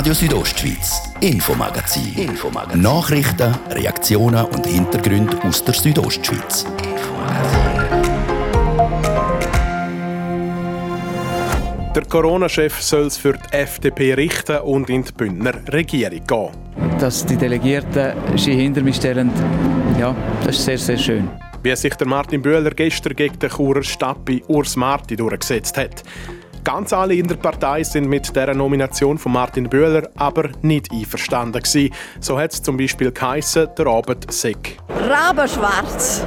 Radio Südostschweiz, Infomagazin. Infomagazin. Nachrichten, Reaktionen und Hintergründe aus der Südostschweiz. Der Corona-Chef soll es für die FDP richten und in die Bündner Regierung gehen. Dass die Delegierten sich hinter mich stellen, ja, das ist sehr, sehr schön. Wie sich der Martin Böhler gestern gegen den Churer Stappi Urs Marti durchgesetzt hat. Ganz alle in der Partei sind mit der Nomination von Martin Böhler aber nicht einverstanden gewesen. So hat es zum Beispiel geheissen, der Abend sei Rabenschwarz.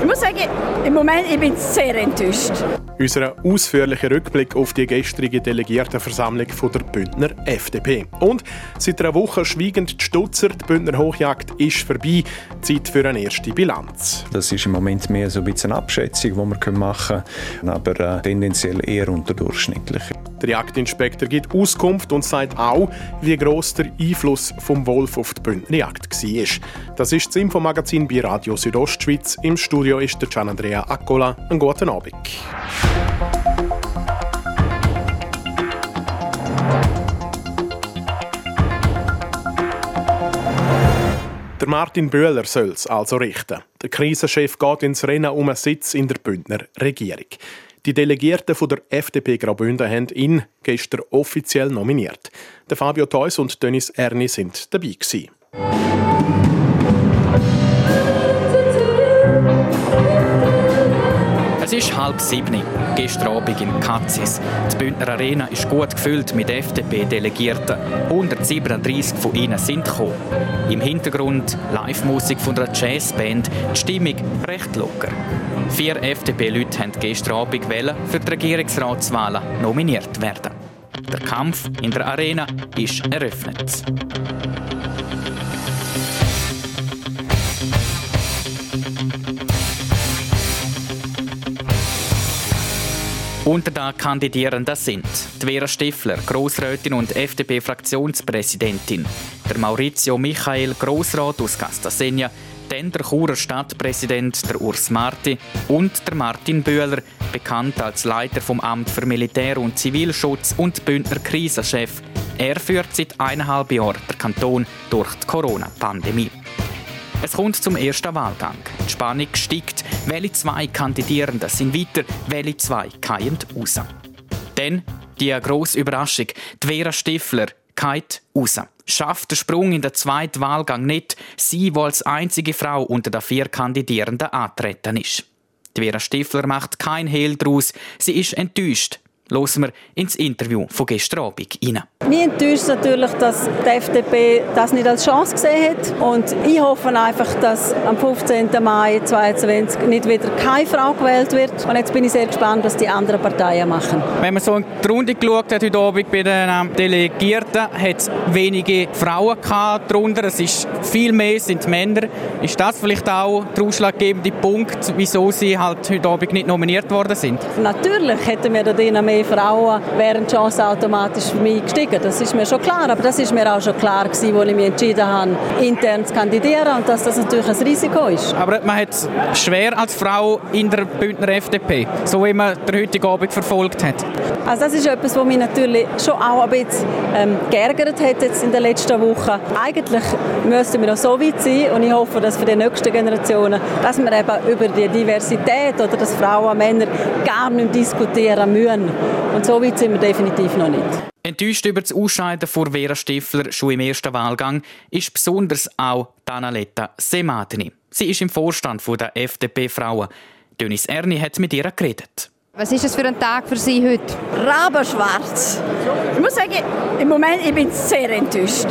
Ich muss sagen, im Moment ich bin sehr enttäuscht. Unser ausführlicher Rückblick auf die gestrige Delegiertenversammlung von der Bündner FDP. Und seit einer Woche schweigend die Stutzer, die Bündner Hochjagd ist vorbei. Zeit für eine erste Bilanz. Das ist im Moment mehr so ein bisschen eine Abschätzung, die wir machen können, aber äh, tendenziell eher unterdurchschnittlich. Der Jagdinspektor gibt Auskunft und sagt auch, wie gross der Einfluss vom Wolf auf die Bündner Jagd war. Das ist das Infomagazin bei Radio Südostschweiz. Im Studio ist der Gian Andrea Accola. Einen guten Abend. Der Martin Böhler soll es also richten. Der Krisenchef geht ins Rennen um einen Sitz in der Bündner Regierung. Die Delegierten von der FDP Graubünden haben ihn gestern offiziell nominiert. Der Fabio Theus und Dennis Erni sind dabei gewesen. Es ist halb sieben, gestern Abend in Katzis. Die Bündner Arena ist gut gefüllt mit FDP-Delegierten. 137 von ihnen sind gekommen. Im Hintergrund Live-Musik von einer Jazzband, die Stimmung recht locker. Vier FDP-Leute haben gestern Abend für die Regierungsratswahlen nominiert werden. Der Kampf in der Arena ist eröffnet. Unter den Kandidierenden sind die Vera Stifler, Grossrätin und FDP-Fraktionspräsidentin, der Maurizio Michael, Grossrat aus Castasegna, dann der Churer Stadtpräsident, der Urs Marti und der Martin Bühler, bekannt als Leiter vom Amt für Militär- und Zivilschutz und Bündner Krisenchef. Er führt seit eineinhalb Jahren den Kanton durch die Corona-Pandemie. Es kommt zum ersten Wahlgang. Die Spannung steigt. Welche zwei Kandidierenden sind weiter, welche zwei keien raus. Dann die grosse Überraschung. Die Vera Stifler keit raus. Schafft den Sprung in den zweiten Wahlgang nicht, sie, die als einzige Frau unter den vier Kandidierenden antreten ist. Die Vera Stifler macht kein Hehl daraus. Sie ist enttäuscht. Hören wir ins Interview von gestern Abend rein. Mich enttäuscht natürlich, dass die FDP das nicht als Chance gesehen hat. Und ich hoffe einfach, dass am 15. Mai 2022 nicht wieder keine Frau gewählt wird. Und jetzt bin ich sehr gespannt, was die anderen Parteien machen. Wenn man so in die Runde geschaut hat heute Abend bei den ähm, Delegierten, hat es wenige Frauen darunter. Es ist viel mehr sind Männer. Ist das vielleicht auch der ausschlaggebende Punkt, wieso sie halt heute Abend nicht nominiert worden sind? Natürlich hätten wir da drinnen mehr Frauen, wären die Chancen automatisch für mich gestiegen. Das ist mir schon klar. Aber das ist mir auch schon klar gewesen, als ich mich entschieden habe, intern zu kandidieren und dass das natürlich ein Risiko ist. Aber man hat es schwer als Frau in der Bündner FDP, so wie man den heutigen Abend verfolgt hat. Also das ist etwas, was mich natürlich schon auch ein bisschen ähm, geärgert hat jetzt in den letzten Wochen. Eigentlich müssten wir noch so weit sein und ich hoffe, dass für die nächsten Generationen, dass wir eben über die Diversität oder dass Frauen und Männer gar nicht diskutieren müssen. Und so weit sind wir definitiv noch nicht. Enttäuscht über das Ausscheiden von Vera Stifler schon im ersten Wahlgang ist besonders auch Danaletta Semadni. Sie ist im Vorstand der FDP Frauen. Dönis Erni hat mit ihr geredet. Was ist das für ein Tag für Sie heute? Rabenschwarz. Ich muss sagen, im Moment ich bin sehr enttäuscht.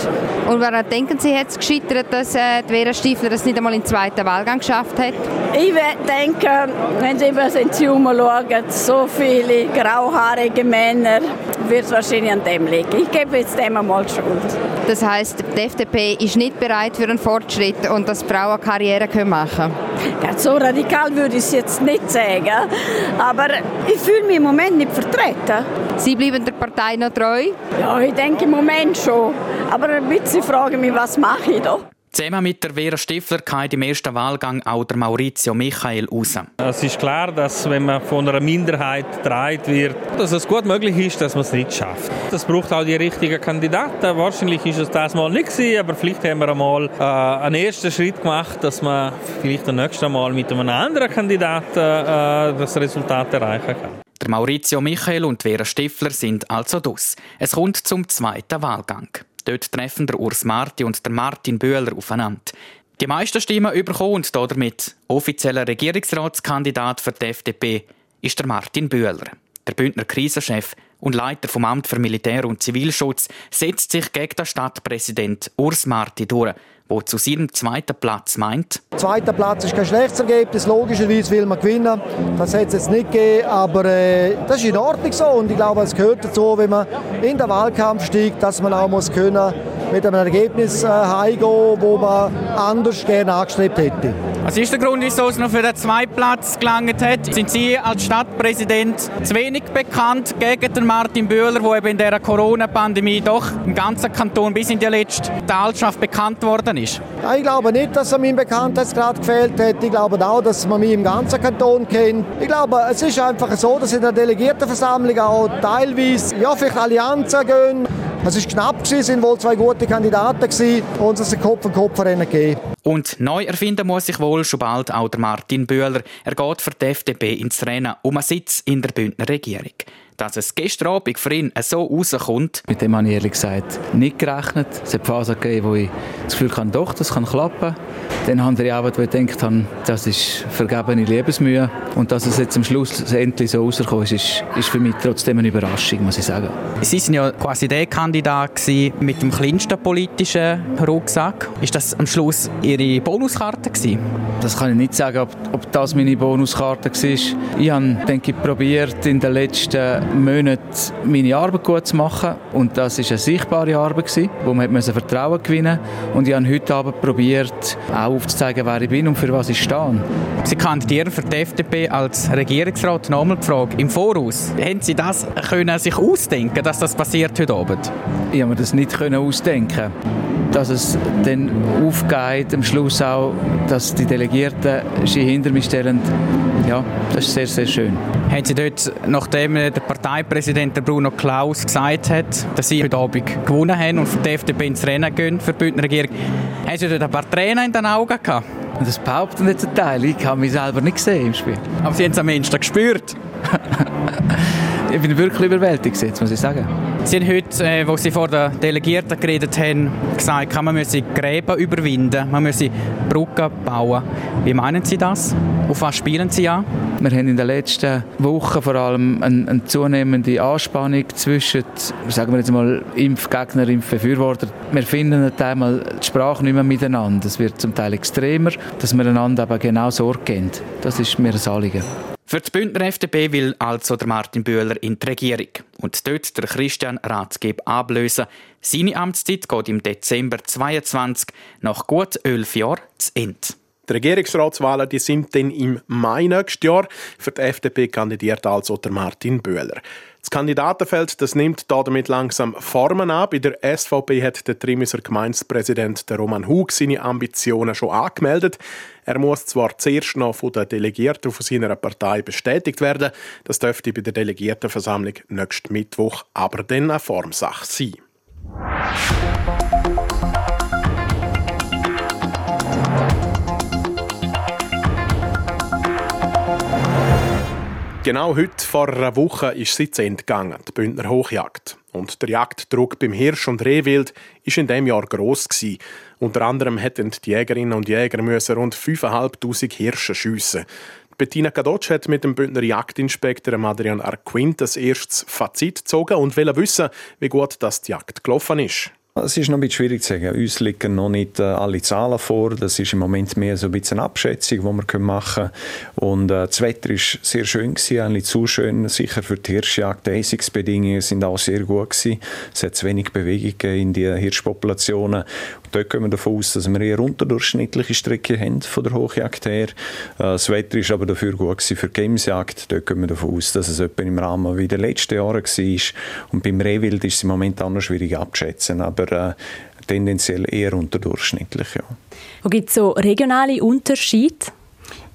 Und woran denken Sie, hat es gescheitert, dass äh, Vera Stiefler das nicht einmal im zweiten Wahlgang geschafft hat? Ich denke, wenn Sie über den Tumor schauen, so viele grauhaarige Männer, wird es wahrscheinlich an dem liegen. Ich gebe jetzt dem einmal Schuld. Das heisst, die FDP ist nicht bereit für einen Fortschritt und dass Frauen Karriere machen können? Ja, so radikal würde ich es jetzt nicht sagen, aber ich fühle mich im Moment nicht vertreten. Sie bleiben der Partei noch treu? Ja, ich denke im Moment schon. Aber ein bisschen frage mich, was mache ich da? Zusammen mit der Vera Stifler kam im ersten Wahlgang auch der Maurizio Michael raus. Es ist klar, dass wenn man von einer Minderheit getragen wird, dass es gut möglich ist, dass man es nicht schafft. Das braucht auch die richtigen Kandidaten. Wahrscheinlich ist es das mal nicht gewesen, aber vielleicht haben wir einmal äh, einen ersten Schritt gemacht, dass man vielleicht das nächste Mal mit einem anderen Kandidaten äh, das Resultat erreichen kann. Der Maurizio Michael und Vera Stifler sind also dus. Es kommt zum zweiten Wahlgang. Dort treffen der Urs Marti und der Martin Böhler aufeinander. Die meisten Stimmen bekommen und damit offizieller Regierungsratskandidat für die FDP ist der Martin Böhler. Der Bündner Krisenchef und Leiter vom Amt für Militär- und Zivilschutz setzt sich gegen den Stadtpräsident Urs Marti durch, der zu seinem zweiten Platz meint. Zweiter Platz ist kein schlechtes Ergebnis. Logischerweise will man gewinnen. Das hat es jetzt nicht gegeben, aber äh, das ist in Ordnung so. Und ich glaube, es gehört dazu, wenn man in den Wahlkampf steigt, dass man auch muss können mit einem Ergebnis äh, heimgehen, wo man anders gerne angestrebt hätte. Was ist der Grund, wieso es noch für den zweiten Platz gelangt hat? Sind Sie als Stadtpräsident zu wenig bekannt gegen den Martin Bühler, der eben in der Corona-Pandemie doch im ganzen Kanton bis in die letzte Talschaft bekannt worden ist? Ja, ich glaube nicht, dass er meinen Bekanntheitsgrad gefehlt hat. Ich glaube auch, dass man mich im ganzen Kanton kennt. Ich glaube, es ist einfach so, dass in der Delegiertenversammlung auch teilweise ja, vielleicht Allianzen gehen. Es war knapp, es waren wohl zwei gute Kandidaten und es ist Kopf an Kopf Rennen gegeben. Und neu erfinden muss sich wohl schon bald auch der Martin Bühler. Er geht für die FDP ins Rennen um einen Sitz in der Bündner Regierung. Dass es gestern Abend für ihn so rauskommt. Mit dem habe ich ehrlich gesagt nicht gerechnet. Es hat Phasen gegeben, wo ich das Gefühl hatte, doch, das kann klappen. Dann andere Abend, wo ich gedacht habe, das ist vergebene Lebensmühe. Und dass es jetzt am Schluss endlich so rausgekommen ist, ist, ist für mich trotzdem eine Überraschung, muss ich sagen. Sie waren ja quasi der Kandidat mit dem kleinsten politischen Rucksack. Ist das am Schluss Ihre Bonuskarte gewesen? Das kann ich nicht sagen, ob, ob das meine Bonuskarte war. Ich habe, denke ich, probiert in den letzten Monaten meine Arbeit gut zu machen. Und das war eine sichtbare Arbeit, gewesen, wo man Vertrauen gewinnen musste. Und ich habe heute Abend probiert, auch aufzuzeigen, wer ich bin und für was ich stehe. Sie kandidieren für die FDP als Regierungsrat. Nochmal die Frage, im Voraus, haben Sie das können sich ausdenken, dass das passiert heute Abend? Ich habe mir das nicht können ausdenken dass es dann aufgeht, am Schluss auch, dass die Delegierten sich hinter mich stellen. Ja, das ist sehr, sehr schön. Haben Sie dort, nachdem der Parteipräsident Bruno Klaus gesagt hat, dass Sie heute Abend gewonnen haben und für die FDP ins Rennen gehen für die Bündner Regierung, haben Sie dort ein paar Tränen in den Augen gehabt? Das behaupten jetzt ein Teil. Ich habe mich selber nicht gesehen im Spiel. Aber Sie haben es am Ende gespürt? ich bin wirklich überwältigt, jetzt, muss ich sagen. Sie haben heute, äh, wo Sie vor den Delegierten geredet haben, gesagt, man müsse Gräben überwinden, man müsse Brücken bauen. Wie meinen Sie das? Auf was spielen Sie an? Wir haben in den letzten Wochen vor allem eine, eine zunehmende Anspannung zwischen, sagen wir jetzt mal, Impfgegner, Impfbefürworter. Wir finden einmal die Sprache nicht mehr miteinander. Es wird zum Teil extremer, dass wir einander aber genau Sorge geben. Das ist mir ein Anliegen. Für die Bündner FDP will also der Martin Bühler in die Regierung und dort der Christian Ratsgeb ablösen. Seine Amtszeit geht im Dezember 2022 nach gut elf Jahren zu Ende. Die Regierungsratswahlen die sind dann im Mai nächstes Jahr. Für die FDP kandidiert also der Martin Böhler. Das Kandidatenfeld das nimmt damit langsam Formen an. Bei der SVP hat der Trimiser Gemeindepräsident Roman Hug seine Ambitionen schon angemeldet. Er muss zwar zuerst noch von den Delegierten von seiner Partei bestätigt werden. Das dürfte bei der Delegiertenversammlung nächsten Mittwoch aber dann eine Formsache sein. Genau heute vor einer Woche ist sie zu Ende gegangen, die Bündner Hochjagd. Und der Jagddruck beim Hirsch und Rehwild ist in dem Jahr gross gewesen. Unter anderem hätten die Jägerinnen und Jäger müssen rund 5'500 Hirsche schiessen. Bettina Kadocz hat mit dem Bündner Jagdinspektor Adrian Arquint das erstes Fazit gezogen und will wissen, wie gut das die Jagd gelaufen ist. Es ist noch ein bisschen schwierig zu sagen. Uns liegen noch nicht äh, alle Zahlen vor. Das ist im Moment mehr so ein bisschen eine Abschätzung, die wir machen können. Und äh, das Wetter war sehr schön, gewesen, eigentlich zu schön, sicher für die Hirschjagd. Die Heisungsbedingungen sind auch sehr gut gewesen. Es hat zu wenig Bewegung in die Hirschpopulationen. Und dort gehen wir davon aus, dass wir eher unterdurchschnittliche Strecke haben von der Hochjagd her. Äh, das Wetter ist aber dafür gut gewesen für die Gamesjagd. Dort gehen wir davon aus, dass es etwa im Rahmen wie der letzten Jahre war. Und beim Rehwild ist es im Moment auch noch schwierig abzuschätzen. Aber aber äh, tendenziell eher unterdurchschnittlich. Ja. Gibt es so regionale Unterschiede?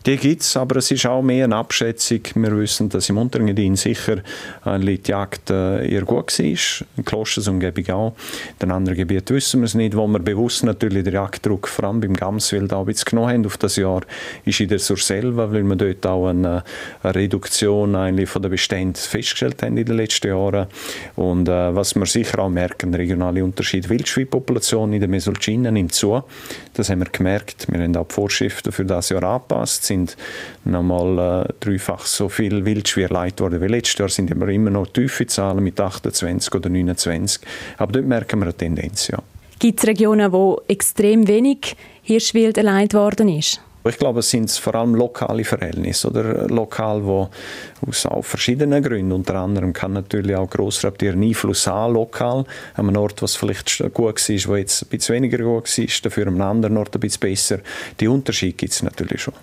Die gibt es, aber es ist auch mehr eine Abschätzung. Wir wissen, dass im Unterengadin sicher die Jagd äh, eher gut war, in Klostersumgebung auch. In den anderen Gebieten wissen wir es nicht, wo wir bewusst natürlich den Jagddruck vor allem beim Gamswild auch ein bisschen genommen haben auf das Jahr, ist in der Surselva, weil wir dort auch eine, eine Reduktion eigentlich von den Beständen festgestellt haben in den letzten Jahren. Und äh, was wir sicher auch merken, regionale Unterschied. Wildschweinpopulation in der Mesolcina nimmt zu. Das haben wir gemerkt. Wir haben auch die Vorschriften für das Jahr angepasst sind nochmal äh, dreifach so viel Wildschweine erleidet worden wie letztes Jahr, sind aber immer noch tiefe Zahlen mit 28 oder 29. Aber dort merken wir eine Tendenz, ja. Gibt es Regionen, wo extrem wenig Hirschwild erleidet worden ist? Ich glaube, es sind vor allem lokale Verhältnisse oder lokal, wo aus auch verschiedenen Gründen, unter anderem kann natürlich auch Grossraubtier einen Einfluss haben, lokal, an einem Ort, was vielleicht gut war, wo jetzt ein bisschen weniger gut war, dafür an einem anderen Ort ein bisschen besser. Die Unterschiede gibt es natürlich schon.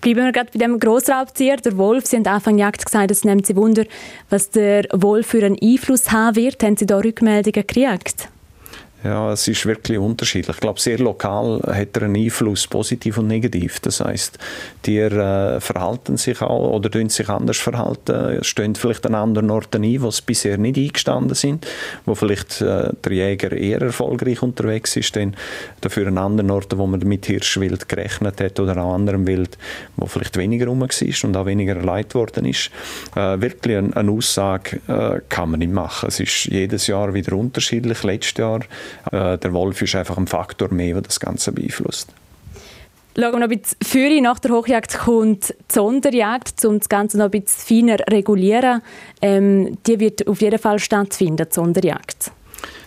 Bleiben wir gerade bei dem Grossraubtier, der Wolf. Sie haben Anfang Jagd gesagt, es nimmt Sie Wunder, was der Wolf für einen Einfluss haben wird. Haben Sie da Rückmeldungen gekriegt? Ja, es ist wirklich unterschiedlich. Ich glaube, sehr lokal hat er einen Einfluss, positiv und negativ. Das heißt, die äh, verhalten sich auch oder tun sich anders verhalten, stehen vielleicht an anderen Orten ein, wo sie bisher nicht eingestanden sind, wo vielleicht äh, der Jäger eher erfolgreich unterwegs ist, denn dafür an anderen Orten, wo man mit Hirschwild gerechnet hat oder auch anderem Wild, wo vielleicht weniger rum war und auch weniger erleidet worden ist. Äh, wirklich eine, eine Aussage äh, kann man nicht machen. Es ist jedes Jahr wieder unterschiedlich. Letztes Jahr äh, der Wolf ist einfach ein Faktor mehr, der das Ganze beeinflusst. Schauen wir noch ein bisschen früher. Nach der Hochjagd kommt die Sonderjagd, um das Ganze noch ein bisschen feiner zu regulieren. Ähm, die wird auf jeden Fall stattfinden, die Sonderjagd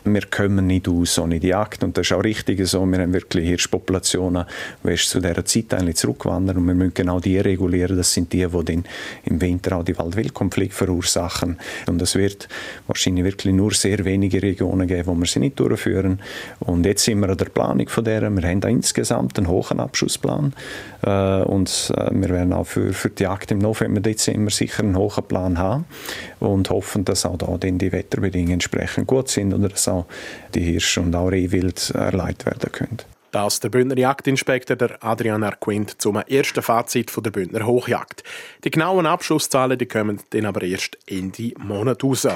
wir kommen nicht aus ohne die Jagd. Und das ist auch richtig so. Wir haben wirklich Hirschpopulationen, die zu dieser Zeit eigentlich zurückwandern und wir müssen genau die regulieren. Das sind die, die im Winter auch die Wald-Wild-Konflikte verursachen. Und es wird wahrscheinlich wirklich nur sehr wenige Regionen geben, wo wir sie nicht durchführen. Und jetzt sind wir an der Planung von der. Wir haben da insgesamt einen hohen Abschussplan äh, und äh, wir werden auch für, für die Jagd im November, Dezember sicher einen hohen Plan haben und hoffen, dass auch da die Wetterbedingungen entsprechend gut sind und dass auch die Hirsche und auch Rehwild erleidet werden können. Das der Bündner Jagdinspektor der Adrian Arquint zum ersten Fazit von der Bündner Hochjagd. Die genauen Abschusszahlen die kommen dann aber erst Ende Monat raus.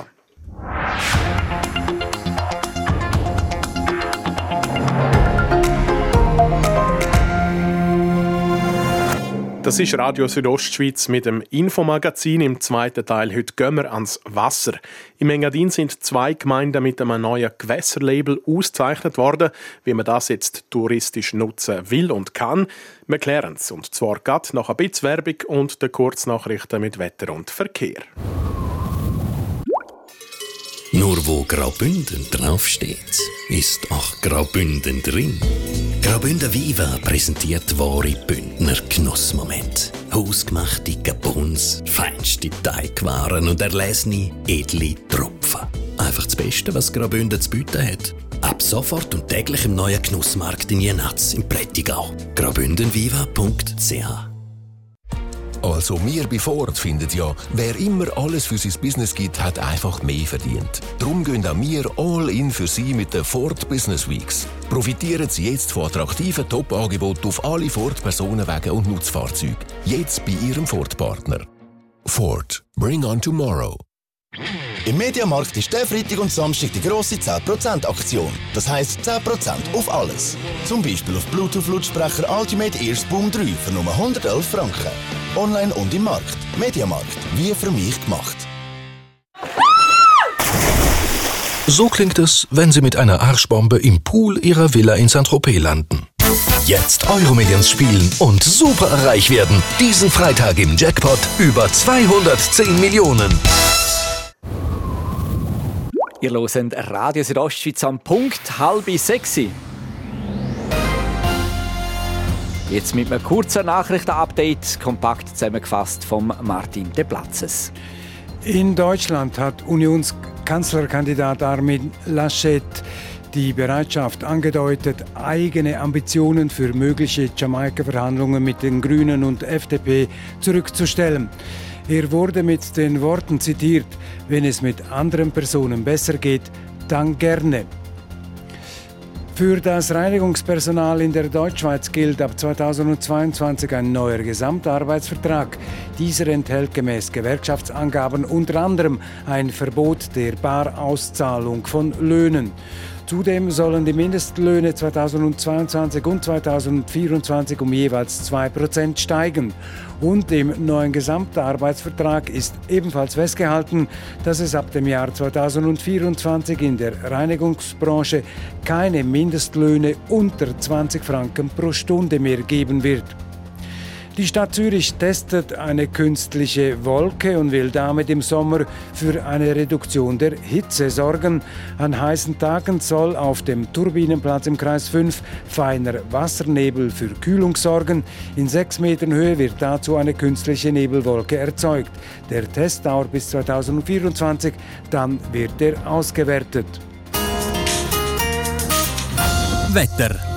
Das ist Radio Südostschweiz mit dem Infomagazin. Im zweiten Teil heute gehen wir ans Wasser. Im Engadin sind zwei Gemeinden mit einem neuen Gewässerlabel ausgezeichnet worden. Wie man das jetzt touristisch nutzen will und kann, wir klären es. Und zwar gerade nach ein bisschen Werbung und den Kurznachrichten mit Wetter und Verkehr. Wo Graubünden draufsteht, ist auch Graubünden drin. Graubünden Viva präsentiert wahre Bündner Genussmoment. Hausgemachte Gabons, feinste Teigwaren und erlesene, edle Tropfen. Einfach das Beste, was Graubünden zu bieten hat. Ab sofort und täglich im neuen Genussmarkt in Jenatz im Prättigau. graubündenviva.ch also wir bei Ford finden ja, wer immer alles für sein Business gibt, hat einfach mehr verdient. Darum gehen auch wir all in für Sie mit den Ford Business Weeks. Profitieren Sie jetzt von attraktiven Top-Angeboten auf alle Ford Personenwagen und Nutzfahrzeuge. Jetzt bei Ihrem Ford-Partner. Ford. Bring on tomorrow. Im Mediamarkt ist der Freitag und Samstag die grosse 10% Aktion. Das heisst 10% auf alles. Zum Beispiel auf Bluetooth-Lautsprecher Ultimate Ears Boom 3 für nur 111 Franken. Online und im Markt. Mediamarkt. Wie für mich gemacht. So klingt es, wenn Sie mit einer Arschbombe im Pool Ihrer Villa in Saint-Tropez landen. Jetzt Euromillions spielen und super reich werden. Diesen Freitag im Jackpot über 210 Millionen. Ihr hört Radio Südostschweiz am Punkt halb sexy. Jetzt mit einem kurzen Nachrichtenupdate, kompakt zusammengefasst vom Martin De Platzes. In Deutschland hat Unionskanzlerkandidat Armin Laschet die Bereitschaft angedeutet, eigene Ambitionen für mögliche Jamaika-Verhandlungen mit den Grünen und FDP zurückzustellen. Er wurde mit den Worten zitiert, wenn es mit anderen Personen besser geht, dann gerne. Für das Reinigungspersonal in der Deutschschweiz gilt ab 2022 ein neuer Gesamtarbeitsvertrag. Dieser enthält gemäß Gewerkschaftsangaben unter anderem ein Verbot der Barauszahlung von Löhnen. Zudem sollen die Mindestlöhne 2022 und 2024 um jeweils 2% steigen. Und im neuen Gesamtarbeitsvertrag ist ebenfalls festgehalten, dass es ab dem Jahr 2024 in der Reinigungsbranche keine Mindestlöhne unter 20 Franken pro Stunde mehr geben wird. Die Stadt Zürich testet eine künstliche Wolke und will damit im Sommer für eine Reduktion der Hitze sorgen. An heißen Tagen soll auf dem Turbinenplatz im Kreis 5 feiner Wassernebel für Kühlung sorgen. In sechs Metern Höhe wird dazu eine künstliche Nebelwolke erzeugt. Der Test dauert bis 2024, dann wird er ausgewertet. Wetter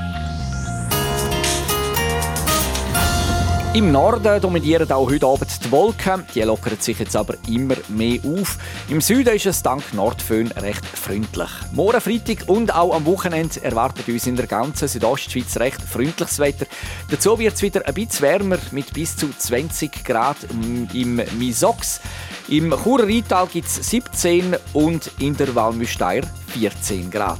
Im Norden dominieren auch heute Abend die Wolken. Die lockern sich jetzt aber immer mehr auf. Im Süden ist es dank Nordföhn recht freundlich. Morgen Freitag und auch am Wochenende erwartet uns in der ganzen Südostschweiz recht freundliches Wetter. Dazu wird es wieder ein bisschen wärmer mit bis zu 20 Grad im Misox. Im Churer Rheintal gibt es 17 und in der Walmüsteier 14 Grad.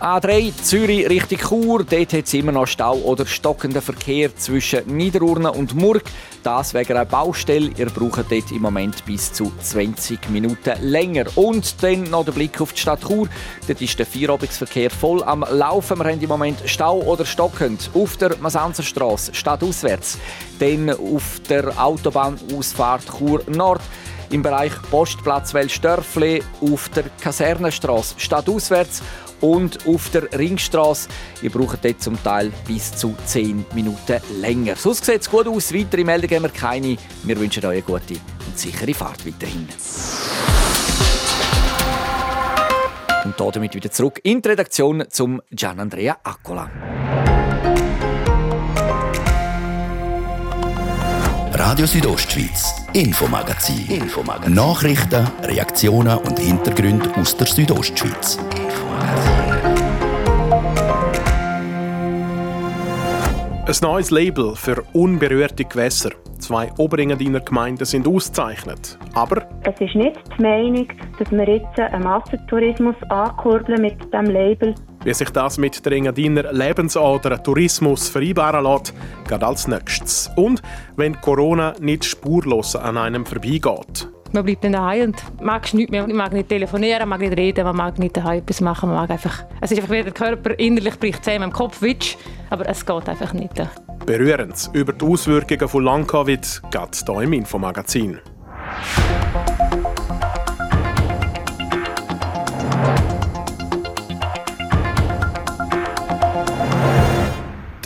A3 Zürich Richtung Chur. Dort hat es immer noch Stau oder stockenden Verkehr zwischen Niederurne und Murg. Das wegen einer Baustelle. Ihr braucht dort im Moment bis zu 20 Minuten länger. Und dann noch der Blick auf die Stadt Chur. Dort ist der Vierabendverkehr voll am Laufen. Wir haben im Moment Stau oder stockend auf der Masanzerstraße stadtauswärts. Dann auf der Autobahnausfahrt Chur Nord im Bereich Postplatz Welsdörfli auf der Kasernenstraße stadtauswärts und auf der Ringstraße. Ihr braucht dort zum Teil bis zu 10 Minuten länger. Sonst sieht es gut aus. Weitere Meldungen haben wir keine. Wir wünschen euch eine gute und sichere Fahrt weiterhin. Und damit wieder zurück in die Redaktion zum Gian Andrea Accola. Radio Südostschweiz, Infomagazin. Infomagazin. Nachrichten, Reaktionen und Hintergründe aus der Südostschweiz. Ein neues Label für unberührte Gewässer. Zwei Oberengadiner Gemeinden sind ausgezeichnet. Aber es ist nicht die Meinung, dass wir jetzt einen Massentourismus ankurbeln mit diesem Label. Wie sich das mit der Engadiner Lebensader Tourismus vereinbaren lässt, geht als nächstes. Und wenn Corona nicht spurlos an einem vorbeigeht. Man bleibt dann daheim und mag nichts mehr. Man mag nicht telefonieren, mag nicht reden, man mag nicht daheim etwas machen. Man mag einfach, es ist einfach wie der Körper innerlich bricht zusammen im Kopf, witsch, aber es geht einfach nicht. Berührend über die Auswirkungen von Lang-Covid geht hier im Infomagazin.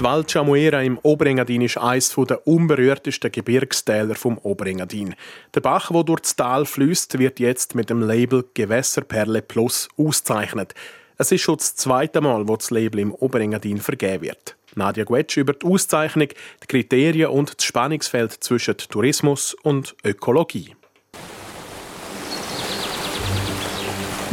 Val Chamuera im Oberengadin ist eines der unberührtesten Gebirgstäler vom Oberengadin. Der Bach, der durch das Tal fließt, wird jetzt mit dem Label Gewässerperle Plus ausgezeichnet. Es ist schon das zweite Mal, wo das Label im Oberengadin vergeben wird. Nadja Guetsch über die Auszeichnung, die Kriterien und das Spannungsfeld zwischen Tourismus und Ökologie.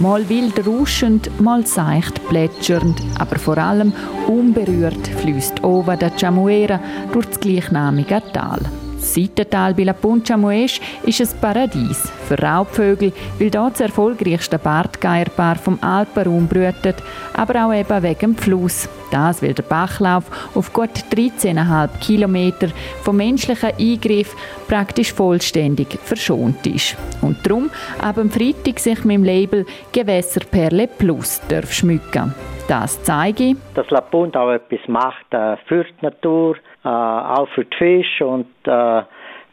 Mal wild rauschend, mal seicht plätschernd, aber vor allem unberührt fließt Ova da Chamuera durch das gleichnamige Tal. Das Seitental bei La Puncha Moesch ist ein Paradies für Raubvögel, weil dort das erfolgreichste Bartgeierpaar vom Alpenraum brütet, aber auch eben wegen dem Fluss. Das, weil der Bachlauf auf gut 13,5 Kilometer vom menschlichen Eingriff praktisch vollständig verschont ist. Und darum ab am Freitag sich mit dem Label Gewässerperle Plus darf schmücken. Das zeige ich. Dass La Punta auch etwas macht äh, für die Natur, äh, auch für die Fische und äh,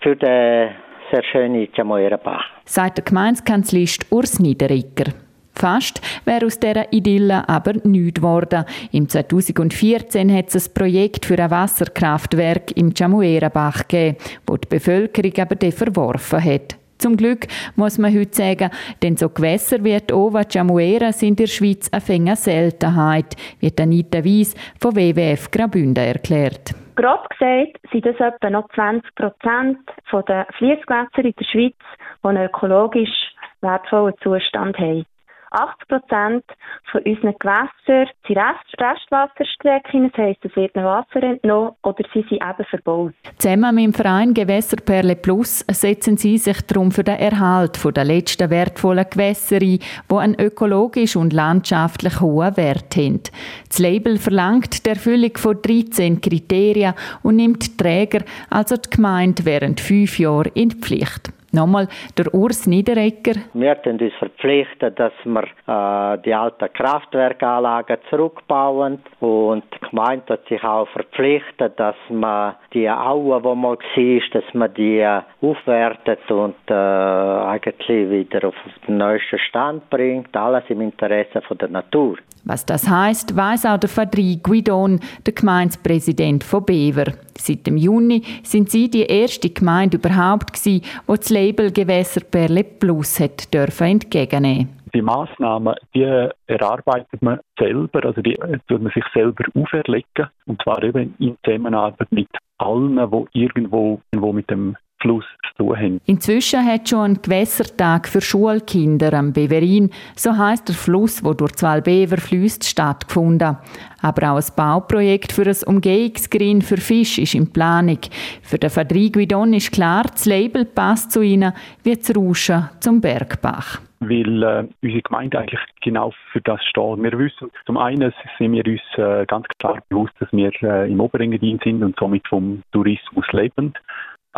für den sehr schönen Chamoerenbach. Sagt der Gemeindekanzlist Urs Niederegger. Fast wäre aus dieser Idylle aber nichts geworden. Im 2014 hat es ein Projekt für ein Wasserkraftwerk im Chamuerenbach gegeben, das die Bevölkerung aber verworfen hat. Zum Glück muss man heute sagen, denn so Gewässer wie die Ova Chamuera sind in der Schweiz eine Seltenheit, wird Anita Weiss von WWF Graubünden erklärt. Grob gesagt sind das etwa noch 20 Prozent der Fließgewässer in der Schweiz, die einen ökologisch wertvollen Zustand haben. 80 Prozent von unseren Gewässern sind Rest Restwasserstrecken, das heisst, es wird noch Wasser entnommen oder sie sind eben verbaut. Zusammen mit dem Verein Gewässerperle Plus setzen sie sich darum für den Erhalt der letzten wertvollen Gewässer ein, die einen ökologisch und landschaftlich hohen Wert haben. Das Label verlangt die Erfüllung von 13 Kriterien und nimmt die Träger, also die Gemeinde, während fünf Jahren in die Pflicht. Nochmal der Urs Niederegger. Wir sind uns verpflichtet, dass wir äh, die alten Kraftwerkanlagen zurückbauen und die Gemeinde hat sich auch verpflichtet, dass man die Auen, die mal war, dass man die aufwertet und äh, eigentlich wieder auf den neuesten Stand bringt. Alles im Interesse von der Natur. Was das heißt, weiß auch der Fadri Guidon, der Gemeindepräsident von Bever. Seit dem Juni sind sie die erste Gemeinde überhaupt gewesen, die das Label Gewässerperle Plus hat dürfen entgegennehmen. Die Massnahmen, die erarbeitet man selber, also die tut man sich selber auferlegen und zwar eben in Zusammenarbeit mit allen, die irgendwo, irgendwo mit dem Fluss zu tun haben. Inzwischen hat schon ein Gewässertag für Schulkinder am Beverin, so heißt der Fluss, wo durch zwei Bever fließt, stattgefunden. Aber auch ein Bauprojekt für ein Umgehungsgreen für Fisch ist in Planung. Für den Fadri Guidon ist klar, das Label passt zu ihnen wie das Rauschen zum Bergbach weil äh, unsere Gemeinde eigentlich genau für das steht. Wir wissen, zum einen sind wir uns äh, ganz klar bewusst, dass wir äh, im Oberengadin sind und somit vom Tourismus leben.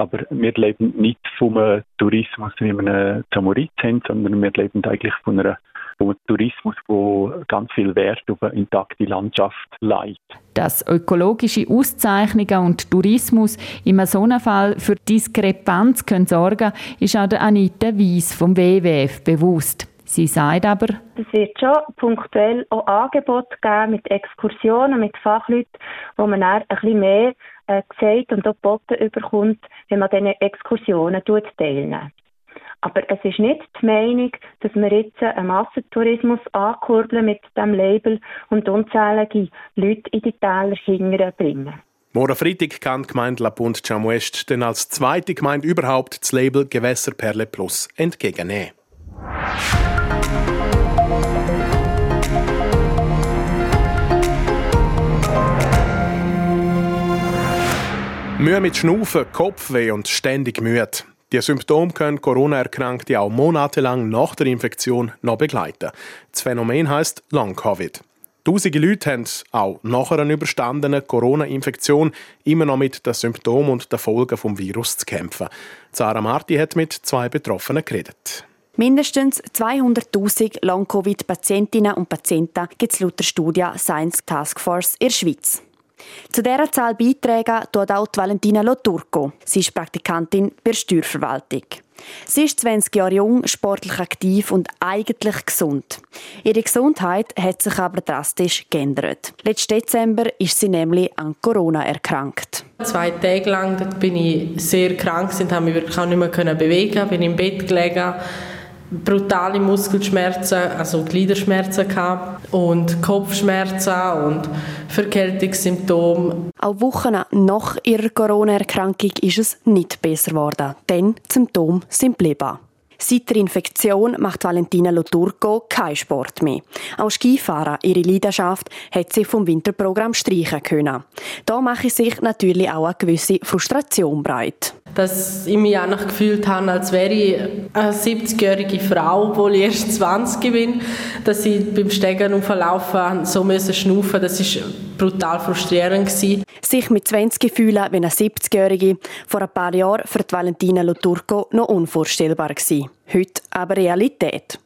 Aber wir leben nicht vom äh, Tourismus, wie wir einen Samorit haben, sondern wir leben eigentlich von, einer, einem Tourismus, der ganz viel Wert auf eine intakte Landschaft legt. Dass ökologische Auszeichnungen und Tourismus im so einem Fall für Diskrepanz können sorgen ist auch der Anita Weiss vom WWF bewusst. Sie sagt aber, es wird schon punktuell auch Angebote geben mit Exkursionen, mit Fachleuten, wo man dann ein bisschen mehr äh, gesagt und auch geboten überkommt, wenn man diesen Exkursionen teilnimmt. Aber es ist nicht die Meinung, dass wir jetzt einen Massentourismus ankurbeln mit dem Label und unzählige Leute in die Täler bringen. Morgen Freitag kann die Gemeinde La Punt Chamuest dann als zweite Gemeinde überhaupt das Label Gewässerperle Plus entgegennehmen. Mühe mit Schnaufen, Kopfweh und ständig müde. Die Symptome können Corona-Erkrankte auch monatelang nach der Infektion noch begleiten. Das Phänomen heißt Long-Covid. Tausende Leute haben auch nach einer überstandenen Corona-Infektion immer noch mit den Symptomen und den Folgen des Virus zu kämpfen. Sarah Marti hat mit zwei Betroffenen geredet. Mindestens 200.000 Long-Covid-Patientinnen und Patienten gibt es laut der Studie Science Task Force in der Schweiz. Zu dieser Zahl beitragen tut auch Valentina Loturco. Sie ist Praktikantin bei der Steuerverwaltung. Sie ist 20 Jahre jung, sportlich aktiv und eigentlich gesund. Ihre Gesundheit hat sich aber drastisch geändert. Letzten Dezember ist sie nämlich an Corona erkrankt. Zwei Tage lang bin ich sehr krank und habe mich wirklich auch nicht mehr bewegen, bin im Bett gelegen brutale Muskelschmerzen, also Gliederschmerzen gehabt und Kopfschmerzen und Verkältungssymptome. Auch Wochen nach ihrer Corona-Erkrankung ist es nicht besser geworden, denn die Symptome sind geblieben. Seit der Infektion macht Valentina Loturco keinen Sport mehr. Auch Skifahren, ihre Leidenschaft, hat sie vom Winterprogramm streichen können. Da mache ich sich natürlich auch eine gewisse Frustration breit dass ich mich auch gefühlt habe, als wäre ich eine 70-jährige Frau, obwohl ich erst 20 bin, dass ich beim Stegen und Verlaufen so müssen schnaufen das war brutal frustrierend gewesen. Sich mit 20 fühlen wie eine 70-jährige, vor ein paar Jahren für Valentina Loturco noch unvorstellbar gewesen. Heute aber Realität.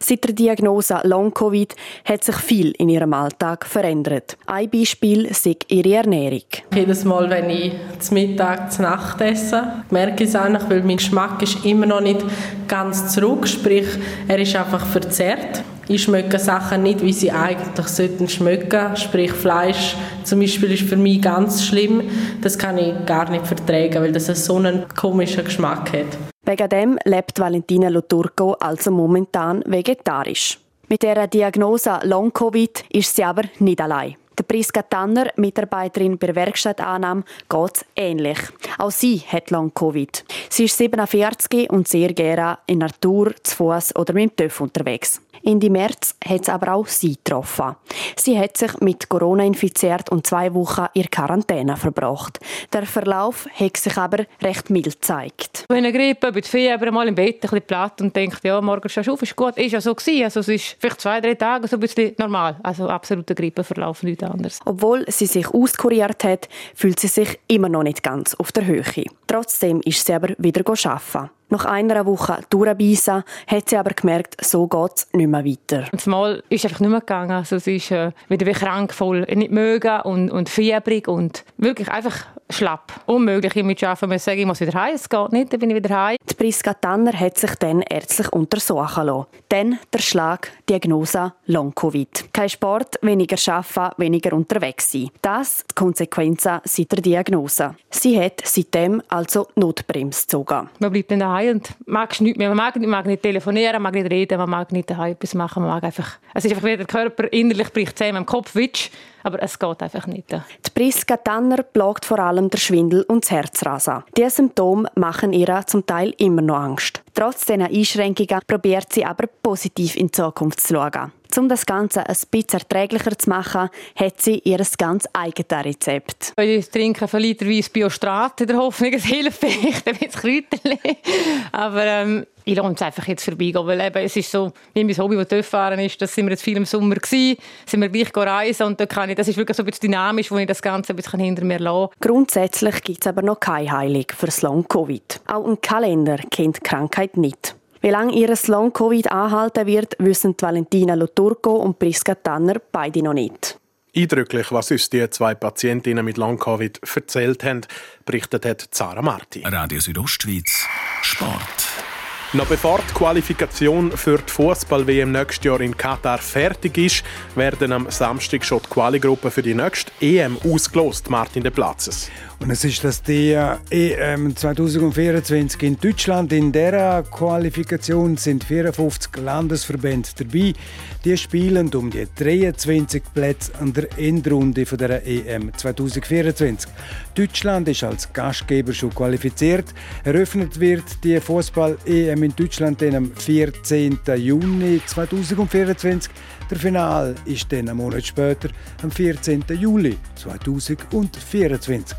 Seit der Diagnose Long-Covid hat sich viel in ihrem Alltag verändert. Ein Beispiel ist ihre Ernährung. Jedes Mal, wenn ich zum Mittag, zur Nacht esse, merke ich es eigentlich, weil mein Geschmack ist immer noch nicht ganz zurück, sprich, er ist einfach verzerrt. Ich schmecke Sachen nicht, wie sie eigentlich sollten schmecken. Sprich Fleisch zum Beispiel ist für mich ganz schlimm. Das kann ich gar nicht vertragen, weil das so einen komischen Geschmack hat. Wegen dem lebt Valentina Loturco also momentan vegetarisch. Mit der Diagnose Long-Covid ist sie aber nicht allein. Der Priska Tanner, Mitarbeiterin bei der Werkstattannahme, geht es ähnlich. Auch sie hat Long-Covid. Sie ist 47 und sehr gerne in Natur, zu Fuß oder mit dem TÜV unterwegs. Ende März hat es aber auch sie getroffen. Sie hat sich mit Corona infiziert und zwei Wochen in Quarantäne verbracht. Der Verlauf hat sich aber recht mild gezeigt. Wenn eine Grippe, mit Fieber, mal im Bett ein bisschen platt und denkt, ja, morgen du auf, ist gut. Ist ja so gewesen. Also es ist vielleicht zwei, drei Tage so ein bisschen normal. Also absoluter Grippeverlauf, nichts anderes. Obwohl sie sich auskuriert hat, fühlt sie sich immer noch nicht ganz auf der Höhe. Trotzdem ist sie aber wieder arbeiten. Nach einer Woche durchbeissen hat sie aber gemerkt, so geht es nicht mehr weiter. Und Mal ist einfach nicht mehr gegangen. Also es ist äh, wieder wie krankvoll, nicht mögen und, und fiebrig und wirklich einfach schlapp. Unmöglich mit Arbeiten. Ich sage, ich muss wieder heim, es geht nicht, dann bin ich wieder heim. Die Priska Tanner hat sich dann ärztlich untersuchen lassen. Dann der Schlag, Diagnose Long-Covid. Kein Sport, weniger arbeiten, weniger unterwegs sein. Das die Konsequenzen seit der Diagnose. Sie hat seitdem also Notbremse gezogen. Man bleibt dann daheim und mag nichts mehr. Man mag, man mag nicht telefonieren, man mag nicht reden, man mag nicht daheim etwas machen. Man mag einfach, es ist einfach wie der Körper innerlich bricht zusammen, im Kopf witsch, aber es geht einfach nicht. Die Priska Tanner plagt vor allem der Schwindel und das Herzrasen. Diese Symptome machen ihr zum Teil immer noch Angst. Trotz dieser Einschränkungen probiert sie aber positiv in die Zukunft zu schauen. Um das Ganze ein bisschen erträglicher zu machen, hat sie ihr ganz eigenes Rezept. Ich trinke von literweise Biostrat in der Hoffnung, es hilft vielleicht ein bisschen Kräuterchen. Aber ähm, ich lasse es einfach jetzt vorbeigehen, weil eben, es ist so, wie mein Hobby, das fahren ist, das sind wir jetzt viel im Sommer gewesen, sind wir gleich reisen und da kann ich, das ist wirklich so ein bisschen dynamisch, wo ich das Ganze ein bisschen hinter mir lasse. Grundsätzlich gibt es aber noch keine Heilung für das Long-Covid. Auch ein Kalender kennt die Krankheit nicht. Wie lange ihr Long-Covid anhalten wird, wissen Valentina Loturco und Priska Tanner beide noch nicht. Eindrücklich, was uns die zwei Patientinnen mit Long-Covid erzählt haben, berichtet hat Zara Marti. Radio Südostschweiz, Sport. Noch bevor die Qualifikation für die Fußball-WM nächstes Jahr in Katar fertig ist, werden am Samstag schon die Quali-Gruppe für die nächste EM ausgelost, Martin de Platzes. Und es ist das der EM 2024 in Deutschland. In der Qualifikation sind 54 Landesverbände dabei. Die spielen um die 23 Plätze an der Endrunde der EM 2024. Deutschland ist als Gastgeber schon qualifiziert. Eröffnet wird die Fußball-EM in Deutschland am 14. Juni 2024. Der Final ist dann einen Monat später, am 14. Juli 2024.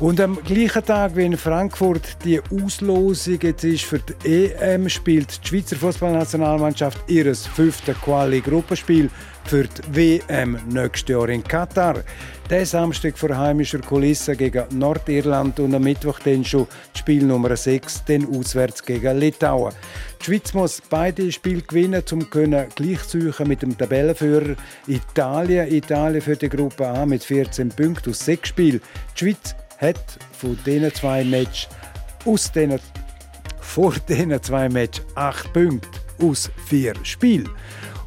Und am gleichen Tag wie in Frankfurt die Auslosung jetzt ist für die EM, spielt die Schweizer Fußballnationalmannschaft ihr fünftes Quali-Gruppenspiel für die WM nächstes Jahr in Katar. Der Samstag vor heimischer Kulisse gegen Nordirland und am Mittwoch dann schon Spiel Nummer 6, dann auswärts gegen Litauen. Die Schweiz muss beide Spiele gewinnen, um gleichzusuchen mit dem Tabellenführer Italien. Italien für die Gruppe A mit 14 Punkten aus sechs Spielen. Die Schweiz hat von diesen zwei Matches aus denen, vor diesen zwei Matches acht Punkte aus vier Spielen.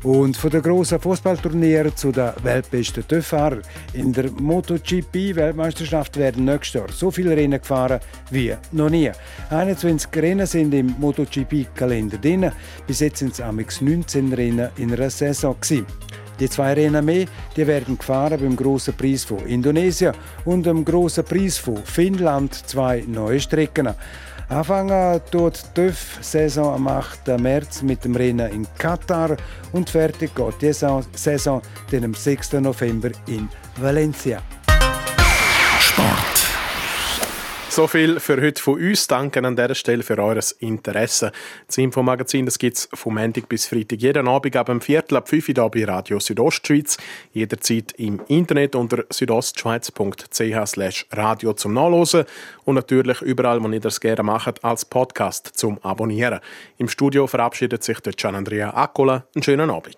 Und von der grossen Fußballturnier zu den weltbesten TÜV-Fahrern in der MotoGP-Weltmeisterschaft werden nächstes Jahr so viele Rennen gefahren wie noch nie. 21 Rennen sind im MotoGP-Kalender drin. Bis jetzt sind es 19 Rennen in einer Saison. Gewesen. Die zwei Rennen mehr die werden gefahren beim grossen Preis von Indonesien und dem grossen Preis von Finnland zwei neue Strecken. Anfangen tut die TÜV-Saison am 8. März mit dem Rennen in Katar und fertig geht die Saison am 6. November in Valencia. So viel für heute von uns. Danke an dieser Stelle für eures Interesse. Das Infomagazin gibt es vom Montag bis Freitag jeden Abend ab dem Viertel ab 5 Uhr bei Radio Südostschweiz. Jederzeit im Internet unter südostschweiz.ch radio zum Nachlesen und natürlich überall, wo ihr das gerne macht, als Podcast zum Abonnieren. Im Studio verabschiedet sich der Gian Andrea Accola. Einen schönen Abend.